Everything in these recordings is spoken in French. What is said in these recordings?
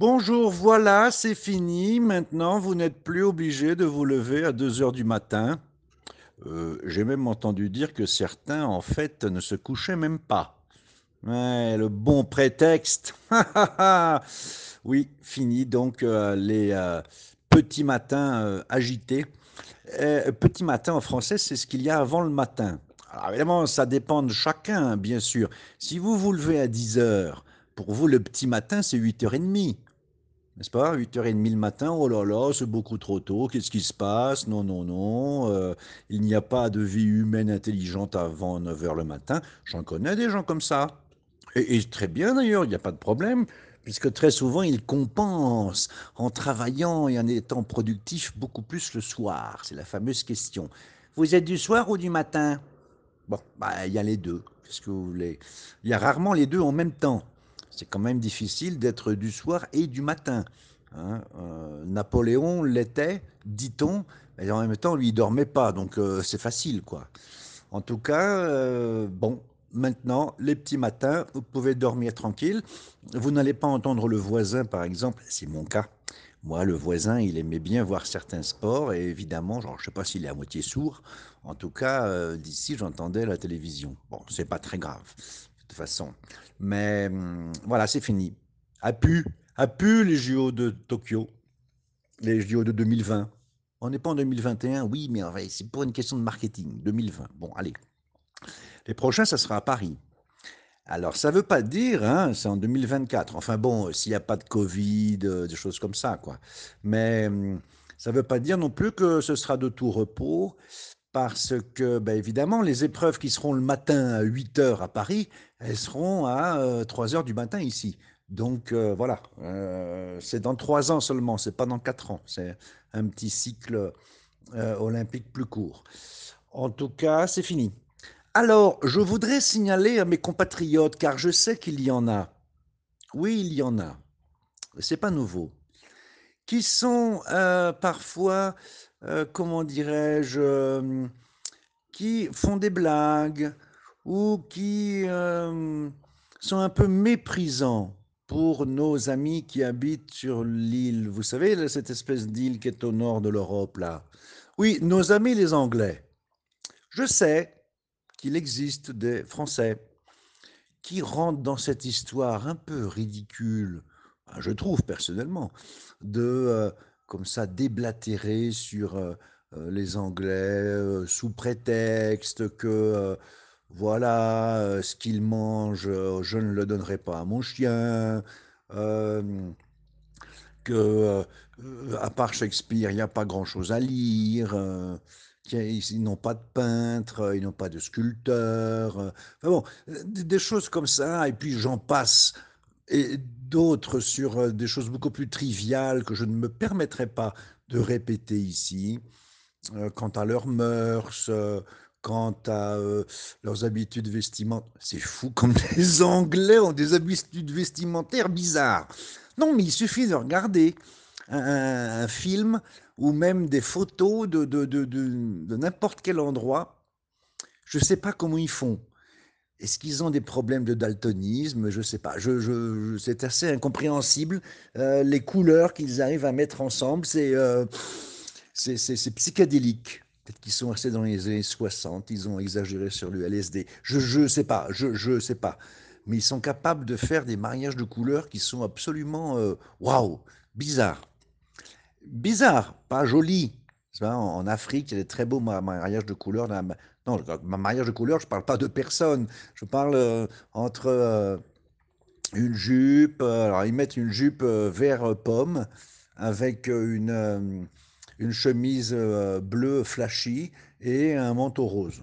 Bonjour, voilà, c'est fini. Maintenant, vous n'êtes plus obligé de vous lever à 2 heures du matin. Euh, j'ai même entendu dire que certains, en fait, ne se couchaient même pas. Le bon prétexte. oui, fini donc euh, les euh, petits matins agités. Petit matin en français, c'est ce qu'il y a avant le matin. Alors évidemment, ça dépend de chacun, bien sûr. Si vous vous levez à 10 heures, pour vous, le petit matin, c'est 8h30. N'est-ce pas? 8h30 le matin, oh là là, c'est beaucoup trop tôt, qu'est-ce qui se passe? Non, non, non, euh, il n'y a pas de vie humaine intelligente avant 9 heures le matin. J'en connais des gens comme ça. Et, et très bien d'ailleurs, il n'y a pas de problème, puisque très souvent, ils compensent en travaillant et en étant productifs beaucoup plus le soir. C'est la fameuse question. Vous êtes du soir ou du matin? Bon, bah, il y a les deux. Qu'est-ce que vous voulez? Il y a rarement les deux en même temps. C'est quand même difficile d'être du soir et du matin. hein. Euh, Napoléon l'était, dit-on, mais en même temps, lui, il dormait pas, donc euh, c'est facile, quoi. En tout cas, euh, bon, maintenant, les petits matins, vous pouvez dormir tranquille. Vous n'allez pas entendre le voisin, par exemple, c'est mon cas. Moi, le voisin, il aimait bien voir certains sports, et évidemment, genre, je ne sais pas s'il est à moitié sourd. En tout cas, d'ici, j'entendais la télévision. Bon, c'est pas très grave, toute façon. Mais hum, voilà, c'est fini. A pu, a pu les JO de Tokyo, les JO de 2020. On n'est pas en 2021, oui, mais c'est pour une question de marketing. 2020. Bon, allez. Les prochains, ça sera à Paris. Alors, ça ne veut pas dire, hein, c'est en 2024. Enfin bon, s'il n'y a pas de Covid, euh, des choses comme ça, quoi. Mais hum, ça ne veut pas dire non plus que ce sera de tout repos, parce que, ben, évidemment, les épreuves qui seront le matin à 8 heures à Paris, elles seront à euh, 3 heures du matin ici. Donc euh, voilà, euh, c'est dans trois ans seulement, c'est pas dans quatre ans. C'est un petit cycle euh, olympique plus court. En tout cas, c'est fini. Alors, je voudrais signaler à mes compatriotes, car je sais qu'il y en a, oui, il y en a, c'est pas nouveau, qui sont euh, parfois, euh, comment dirais-je, euh, qui font des blagues ou qui euh, sont un peu méprisants pour nos amis qui habitent sur l'île. Vous savez, cette espèce d'île qui est au nord de l'Europe, là. Oui, nos amis les Anglais. Je sais qu'il existe des Français qui rentrent dans cette histoire un peu ridicule, je trouve personnellement, de euh, comme ça déblatérer sur euh, les Anglais sous prétexte que voilà euh, ce qu'ils mangent, euh, je ne le donnerai pas à mon chien, euh, que à part Shakespeare, il n'y a pas grand-chose à lire. Ils n'ont pas de peintre, ils n'ont pas de sculpteur. bon, des choses comme ça, et puis j'en passe et d'autres sur des choses beaucoup plus triviales que je ne me permettrai pas de répéter ici, quant à leurs mœurs, quant à euh, leurs habitudes vestimentaires. C'est fou comme les Anglais ont des habitudes vestimentaires bizarres. Non, mais il suffit de regarder un, film ou même des photos de, de, de, n'importe quel endroit. Je ne sais pas comment ils font. Est-ce qu'ils ont des problèmes de daltonisme? Je ne sais pas. C'est assez incompréhensible. euh, les couleurs qu'ils arrivent à mettre ensemble, c'est euh, psychédélique. Peut-être qu'ils sont restés dans les années 60, ils ont exagéré sur le LSD. Je ne sais pas, je je sais pas. Mais ils sont capables de faire des mariages de couleurs qui sont absolument euh, waouh, bizarres. Bizarre, pas joli. Tu vois, En Afrique, il y a des très beaux ma- mariages de couleurs. Non, ma- mariage de couleurs, je ne parle pas de personne. Je parle euh, entre euh, une jupe. alors, ils mettent une jupe vert pomme avec une, une chemise euh, bleue flashy et un manteau rose.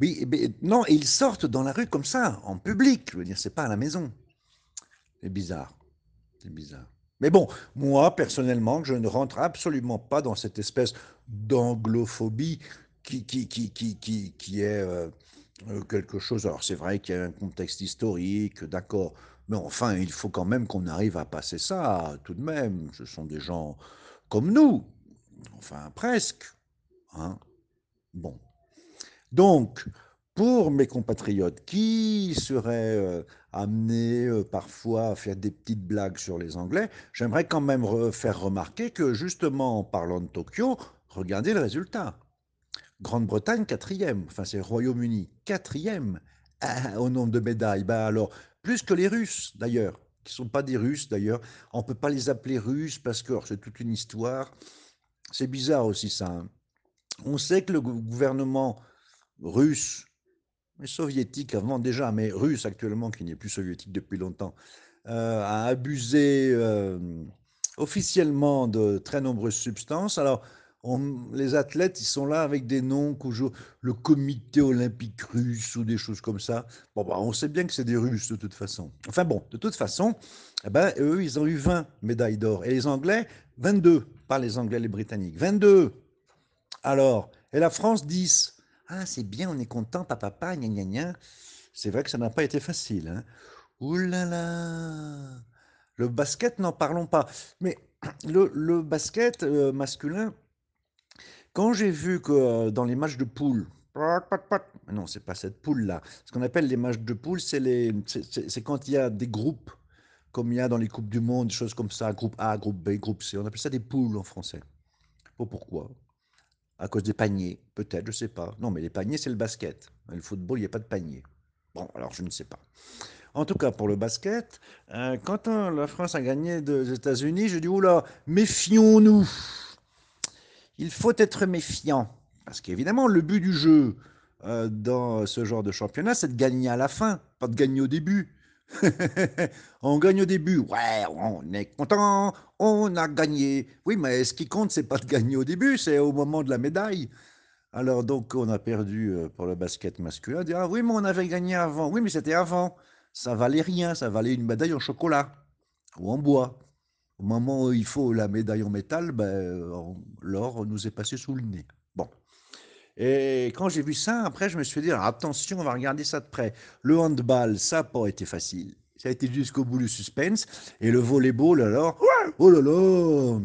Oui, eh ben, non, ils sortent dans la rue comme ça, en public. Je veux dire, c'est pas à la maison. C'est bizarre. C'est bizarre. Mais bon, moi, personnellement, je ne rentre absolument pas dans cette espèce d'anglophobie qui, qui, qui, qui, qui, qui est euh, euh, quelque chose. Alors, c'est vrai qu'il y a un contexte historique, d'accord. Mais enfin, il faut quand même qu'on arrive à passer ça, tout de même. Ce sont des gens comme nous. Enfin, presque. Hein. Bon. Donc, pour mes compatriotes qui seraient euh, amenés euh, parfois à faire des petites blagues sur les Anglais, j'aimerais quand même faire remarquer que justement en parlant de Tokyo, regardez le résultat. Grande-Bretagne, quatrième, enfin c'est Royaume-Uni, quatrième au nombre de médailles. Ben alors, plus que les Russes d'ailleurs, qui ne sont pas des Russes d'ailleurs. On ne peut pas les appeler Russes parce que c'est toute une histoire. C'est bizarre aussi ça. Hein. On sait que le gouvernement russe, soviétique avant déjà, mais russe actuellement, qui n'est plus soviétique depuis longtemps, euh, a abusé euh, officiellement de très nombreuses substances. Alors, les athlètes, ils sont là avec des noms le comité olympique russe ou des choses comme ça. Bon, bah, on sait bien que c'est des Russes de toute façon. Enfin bon, de toute façon, eh ben, eux, ils ont eu 20 médailles d'or. Et les Anglais, 22. Pas les Anglais, les Britanniques. 22. Alors, et la France, 10. Ah, c'est bien, on est content, papa, papa, gna gna. C'est vrai que ça n'a pas été facile. Hein. Ouh là là Le basket, n'en parlons pas. Mais le, basket euh, masculin, quand j'ai vu que euh, dans les matchs de poule, non, c'est pas cette poule-là. Ce qu'on appelle les matchs de poule, c'est quand il y a des groupes, comme il y a dans les coupes du monde, des choses comme ça, groupe A, groupe B, groupe C. On appelle ça des poules en français. Pourquoi. À cause des paniers, peut-être, je sais pas. Non, mais les paniers, c'est le basket. Le football, il n'y a pas de panier. Bon, alors je ne sais pas. En tout cas, pour le basket, euh, quand euh, la France a gagné des États-Unis, je dis oula, méfions-nous il faut être méfiant. Parce qu'évidemment, le but du jeu euh, dans ce genre de championnat, c'est de gagner à la fin, pas de gagner au début. on gagne au début, ouais, on est content, on a gagné. Oui, mais ce qui compte, c'est pas de gagner au début, c'est au moment de la médaille. Alors donc, on a perdu euh, pour le basket masculin. Ah oui, mais on avait gagné avant. Oui, mais c'était avant. Ça valait rien, ça valait une médaille en chocolat ou en bois. Au moment où il faut la médaille en métal, ben, l'or nous est passé sous le nez. Bon. Et quand j'ai vu ça, après, je me suis dit, attention, on va regarder ça de près. Le handball, ça n'a pas été facile. Ça a été jusqu'au bout du suspense. Et le volleyball, alors, oh là là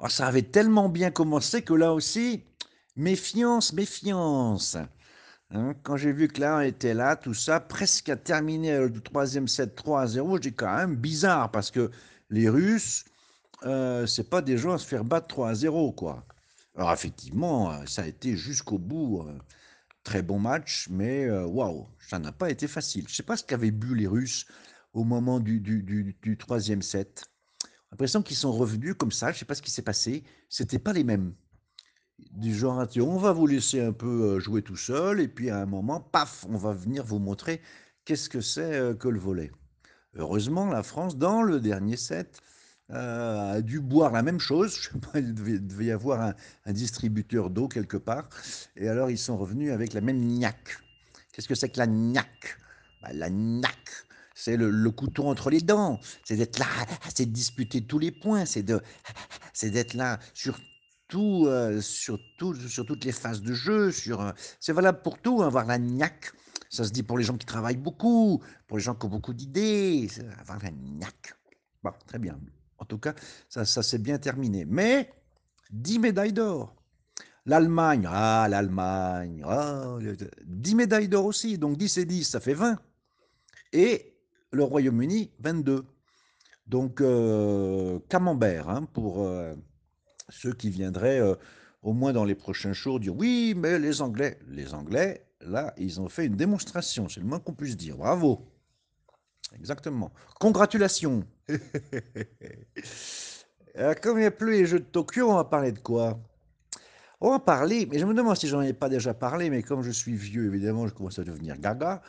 oh, Ça avait tellement bien commencé que là aussi, méfiance, méfiance. Hein, quand j'ai vu que là, était là, tout ça, presque à terminer le troisième set 3 à 0, je dis quand même bizarre parce que les Russes, euh, c'est pas des gens à se faire battre 3 à 0, quoi. Alors effectivement, euh, ça a été jusqu'au bout. Euh, très bon match, mais waouh, ça n'a pas été facile. Je sais pas ce qu'avaient bu les Russes au moment du, du, troisième set. L'impression qu'ils sont revenus comme ça, je sais pas ce qui s'est passé. C'était pas les mêmes. Du genre, on va vous laisser un peu jouer tout seul, et puis à un moment, paf, on va venir vous montrer qu'est-ce que c'est que le volet. Heureusement, la France, dans le dernier set, euh, a dû boire la même chose. Je sais pas, il devait, y avoir un, distributeur d'eau quelque part. Et alors, ils sont revenus avec la même niaque. Qu'est-ce que c'est que la niaque bah, La niaque, c'est le, couteau entre les dents. C'est d'être là, c'est de disputer tous les points. C'est de, c'est d'être là sur tout, euh, sur, tout, sur toutes les phases de jeu. Euh, c'est valable pour tout, avoir la niaque. Ça se dit pour les gens qui travaillent beaucoup, pour les gens qui ont beaucoup d'idées, niaque. Bon, très bien. En tout cas, ça, ça s'est bien terminé. Mais 10 médailles d'or. L'Allemagne, ah, l'Allemagne, 10 médailles d'or aussi, donc 10 et 10, ça fait 20. Et le Royaume-Uni, 22. Donc, euh, camembert hein, pour euh, ceux qui viendraient euh, au moins dans les prochains jours dire oui, mais les Anglais, les Anglais, Là, ils ont fait une démonstration, c'est le moins qu'on puisse dire. Bravo. Exactement. Congratulations. comme il n'y a plus les Jeux de Tokyo, on va parler de quoi? On va parler, mais je me demande si j'en ai pas déjà parlé, mais comme je suis vieux, évidemment, je commence à devenir gaga,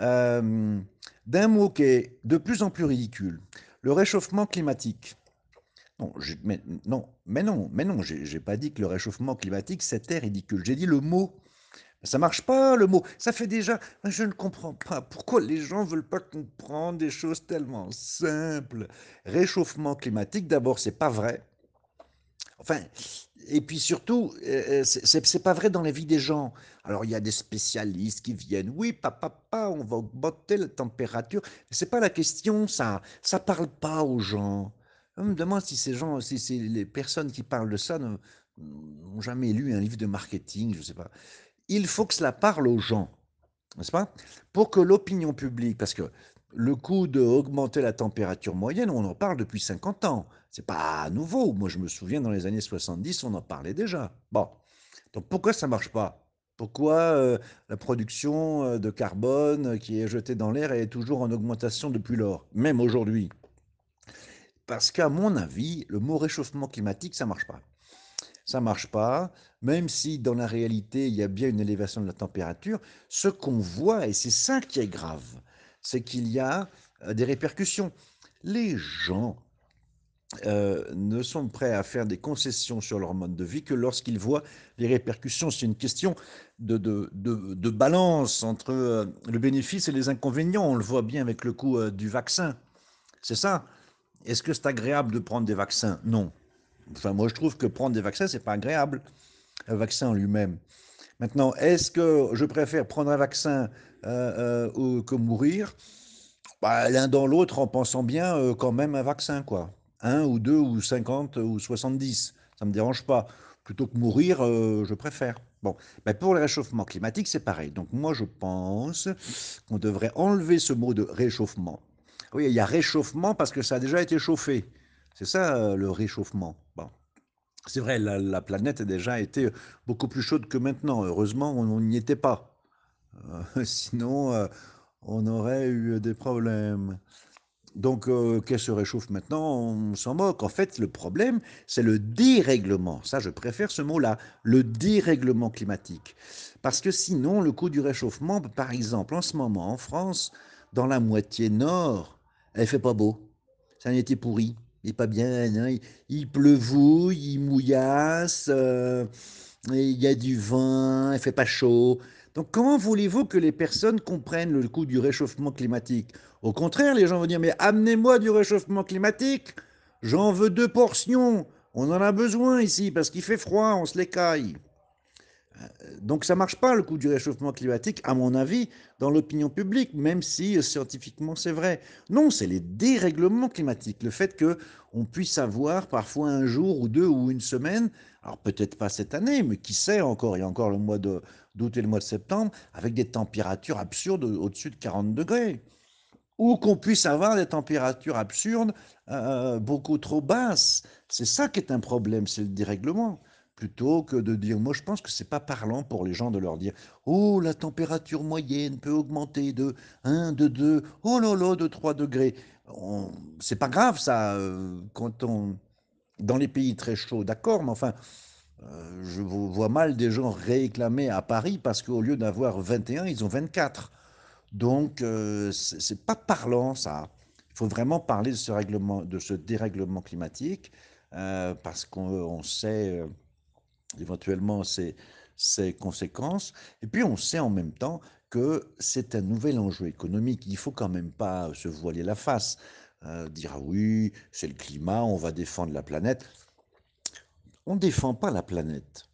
euh, d'un mot qui est de plus en plus ridicule, le réchauffement climatique. Non, mais, non, mais non, mais non, j'ai pas dit que le réchauffement climatique c'était ridicule. J'ai dit le mot ça marche pas le mot. Ça fait déjà. Je ne comprends pas pourquoi les gens veulent pas comprendre des choses tellement simples. Réchauffement climatique, d'abord, c'est pas vrai. Enfin, et puis surtout, euh, euh, c'est pas vrai dans la vie des gens. Alors il y a des spécialistes qui viennent. Oui, papa, papa, on va augmenter la température. C'est pas la question, ça. Ça parle pas aux gens. Je me demande si ces gens, si les personnes qui parlent de ça n'ont jamais lu un livre de marketing, je sais pas il faut que cela parle aux gens, n'est-ce pas? Pour que l'opinion publique, parce que le coup d'augmenter la température moyenne, on en parle depuis 50 ans. C'est pas nouveau. Moi, je me souviens, dans les années 70, on en parlait déjà. Bon. Donc, pourquoi ça marche pas? Pourquoi euh, la production euh, de carbone qui est jetée dans l'air est toujours en augmentation depuis lors, même aujourd'hui Parce qu'à mon avis, le mot réchauffement climatique, ça marche pas. Ça marche pas, même si dans la réalité, il y a bien une élévation de la température. Ce qu'on voit, et c'est ça qui est grave, c'est qu'il y a euh, des répercussions. Les gens euh, ne sont prêts à faire des concessions sur leur mode de vie que lorsqu'ils voient les répercussions. C'est une question de, de, de, balance entre euh, le bénéfice et les inconvénients. On le voit bien avec le coût du vaccin. C'est ça? Est-ce que c'est agréable de prendre des vaccins? Non. Enfin, moi, je trouve que prendre des vaccins, c'est pas agréable. Un vaccin en lui-même. Maintenant, est-ce que je préfère prendre un vaccin euh, euh, que mourir? Bah, L'un dans l'autre en pensant bien euh, quand même un vaccin, quoi. Un ou deux ou cinquante ou soixante-dix, ça ne me dérange pas. Plutôt que mourir, je préfère. Bon, ben pour le réchauffement climatique, c'est pareil. Donc moi, je pense qu'on devrait enlever ce mot de réchauffement. Oui, il y a réchauffement parce que ça a déjà été chauffé. C'est ça le réchauffement. Bon. C'est vrai, la, planète a déjà été beaucoup plus chaude que maintenant. Heureusement, on n'y était pas. Euh, sinon, euh, on aurait eu des problèmes. Donc, euh, qu'est-ce se réchauffe maintenant On s'en moque. En fait, le problème, c'est le dérèglement. Ça, je préfère ce mot-là, le dérèglement climatique. Parce que sinon, le coût du réchauffement, par exemple, en ce moment, en France, dans la moitié nord, elle fait pas beau. Ça a été pourri il n'est pas bien, hein, il, pleuvouille, il mouillasse, euh, il y a du vent, il fait pas chaud. Donc comment voulez-vous que les personnes comprennent le coût du réchauffement climatique? Au contraire, les gens vont dire, mais amenez-moi du réchauffement climatique, j'en veux deux portions, on en a besoin ici parce qu'il fait froid, on se les caille. Donc ça marche pas le coup du réchauffement climatique, à mon avis, dans l'opinion publique, même si euh, scientifiquement c'est vrai. Non, c'est les dérèglements climatiques, le fait que on puisse avoir parfois un jour ou deux ou une semaine, alors peut-être pas cette année, mais qui sait encore, il y a encore le mois d'août et le mois de septembre, avec des températures absurdes au-dessus de 40 degrés. Ou qu'on puisse avoir des températures absurdes euh, beaucoup trop basses. C'est ça qui est un problème, c'est le dérèglement plutôt que de dire, moi je pense que c'est pas parlant pour les gens de leur dire, oh la température moyenne peut augmenter de 1, de 2, oh là là, de 3 degrés. C'est pas grave ça, euh, quand on, dans les pays très chauds, d'accord, mais enfin, euh, je vois mal des gens réclamer à Paris parce qu'au lieu d'avoir 21, ils ont 24. Donc, euh, c'est pas parlant ça. Il faut vraiment parler de ce, règlement, de ce dérèglement climatique parce qu'on sait éventuellement ses, conséquences. Et puis on sait en même temps que c'est un nouvel enjeu économique. Il faut quand même pas se voiler la face, euh, dire ah oui, c'est le climat, on va défendre la planète. On ne défend pas la planète,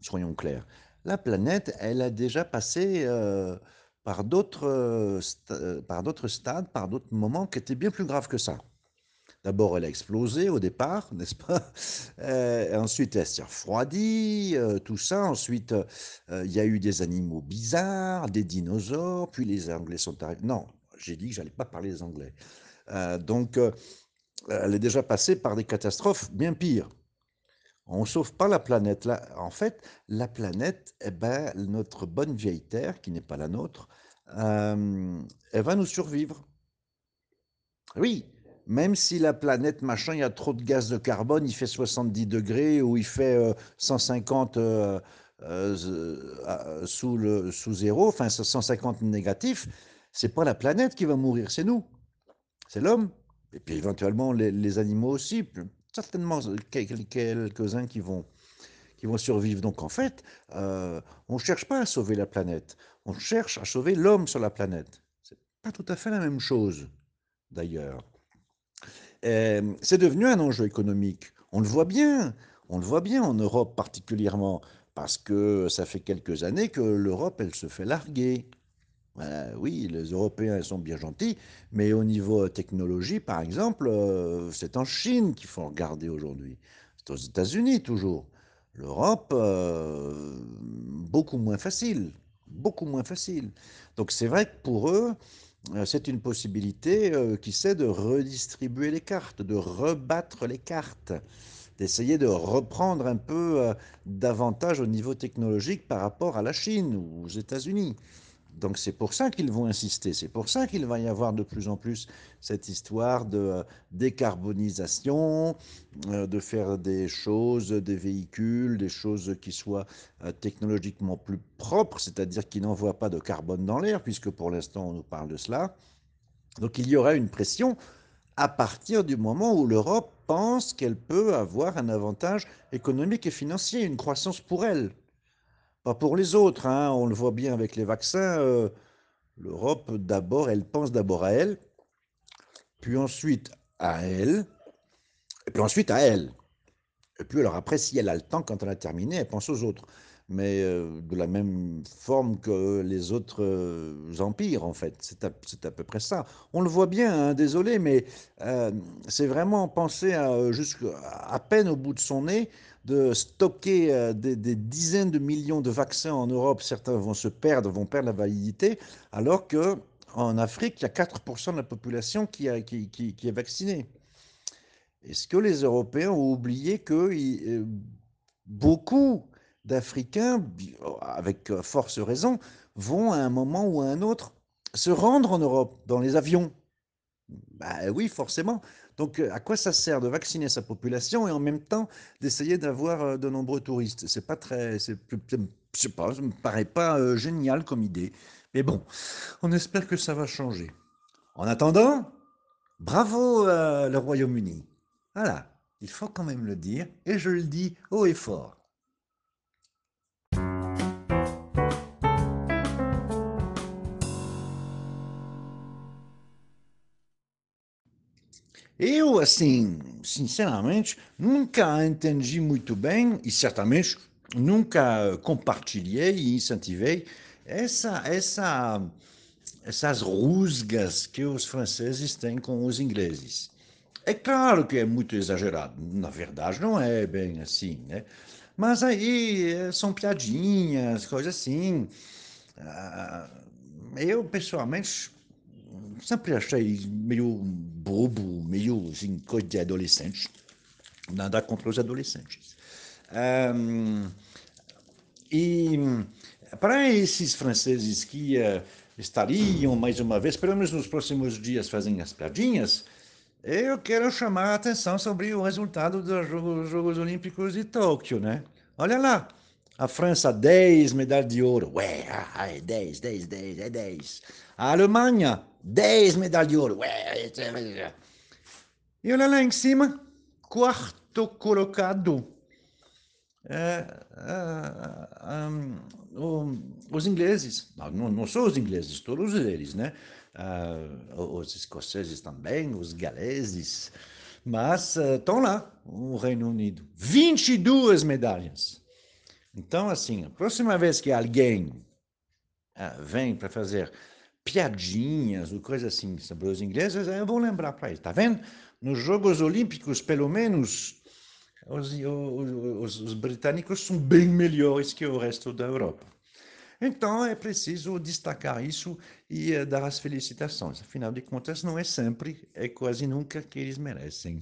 soyons clairs. La planète, elle a déjà passé euh, par d'autres euh, stades, par d'autres moments qui étaient bien plus graves que ça. D'abord, elle a explosé au départ, n'est-ce pas? Euh, Ensuite, elle s'est refroidie, euh, tout ça. Ensuite, euh, il y a eu des animaux bizarres, des dinosaures, puis les Anglais sont arrivés. Non, j'ai dit que j'allais pas parler des Anglais. donc, elle est déjà passée par des catastrophes bien pires. On ne sauve pas la planète. Là, en fait, la planète, eh ben, notre bonne vieille Terre, qui n'est pas la nôtre, elle va nous survivre. Oui, même si la planète, machin, il y a trop de gaz de carbone, il fait 70 degrés ou il fait 150 euh, euh, euh, sous, le, sous zéro, enfin 150 négatif, c'est pas la planète qui va mourir, c'est nous. C'est l'homme. Et puis éventuellement les, animaux aussi, certainement quelques-uns qui vont, qui vont survivre. Donc en fait, on ne cherche pas à sauver la planète, on cherche à sauver l'homme sur la planète. C'est pas tout à fait la même chose, d'ailleurs c'est devenu un enjeu économique. On le voit bien, on le voit bien en Europe particulièrement, parce que ça fait quelques années que l'Europe, elle se fait larguer. oui, les Européens sont bien gentils, mais au niveau technologie, par exemple, euh, c'est en Chine qu'il faut regarder aujourd'hui. C'est aux États-Unis toujours. L'Europe, euh, beaucoup moins facile, beaucoup moins facile. Donc c'est vrai que pour eux, euh, c'est une possibilité euh, qui c'est de redistribuer les cartes, de rebattre les cartes, d'essayer de reprendre un peu davantage au niveau technologique par rapport à la Chine ou aux États-Unis. Donc c'est pour ça qu'ils vont insister, c'est pour ça qu'il va y avoir de plus en plus cette histoire de euh, décarbonisation, euh, de faire des choses, des véhicules, des choses qui soient euh, technologiquement plus propres, c'est-à-dire qui n'envoient pas de carbone dans l'air, puisque pour l'instant on nous parle de cela. Donc il y aura une pression à partir du moment où l'Europe pense qu'elle peut avoir un avantage économique et financier, une croissance pour elle. Pas pour les autres, hein, on le voit bien avec les vaccins. Euh, L'Europe, d'abord, elle pense d'abord à elle, puis ensuite à elle, et puis ensuite à elle. Et puis alors après, si elle a le temps, quand elle a terminé, elle pense aux autres. Mais euh, de la même forme que les autres euh, empires, en fait. C'est à, à, peu près ça. On le voit bien, hein, désolé, mais c'est vraiment penser à, à peine au bout de son nez de stocker euh, des, dizaines de millions de vaccins en Europe, certains vont se perdre, vont perdre la validité, alors qu'en Afrique, il y a 4% de la population qui, est vaccinée. Est-ce que les Européens ont oublié que euh, beaucoup d'Africains, avec force raison, vont à un moment ou à un autre se rendre en Europe dans les avions bah oui, forcément. Donc, euh, à quoi ça sert de vacciner sa population et en même temps d'essayer d'avoir euh, de nombreux touristes? C'est pas très, c'est, je sais pas, ça me paraît pas euh, génial comme idée. Mais bon, on espère que ça va changer. En attendant, bravo le Royaume-Uni. Voilà, il faut quand même le dire, et je le dis haut et fort. Eu, assim, sinceramente, nunca entendi muito bem e certamente nunca compartilhei e incentivei essa, essa, essas rusgas que os franceses têm com os ingleses. É claro que é muito exagerado, na verdade não é bem assim, né? Mas aí eh, são piadinhas, coisas assim. Ah, eu, pessoalmente, sempre achei meio bobo, meio assim, coisa de adolescente. Nada contra os adolescentes. Um, e para esses franceses que uh, estariam mais uma vez, pelo menos nos próximos dias, fazendo as piadinhas, eu quero chamar a atenção sobre o resultado dos Jogos, Jogos Olímpicos de Tóquio, né? Olha lá, a França, 10 medalhas de ouro. Ué, ah, é 10, 10, 10, é 10. A Alemanha, 10 medalhas de ouro. Ué, e olha lá em cima, quarto colocado. É, é, um, os ingleses, não, não só os ingleses, todos eles, né? Os escoceses também, os galeses, mas estão lá, o Reino Unido. 22 medalhas. Então, assim, a próxima vez que alguém vem para fazer piadinhas ou coisa assim sobre os ingleses, eu vou lembrar para eles. Tá vendo? Nos Jogos Olímpicos, pelo menos, os, os, os, britânicos são bem melhores que o resto da Europa. Então é preciso destacar isso e uh, dar as felicitações. Afinal de contas, não é sempre, é quase nunca que eles merecem.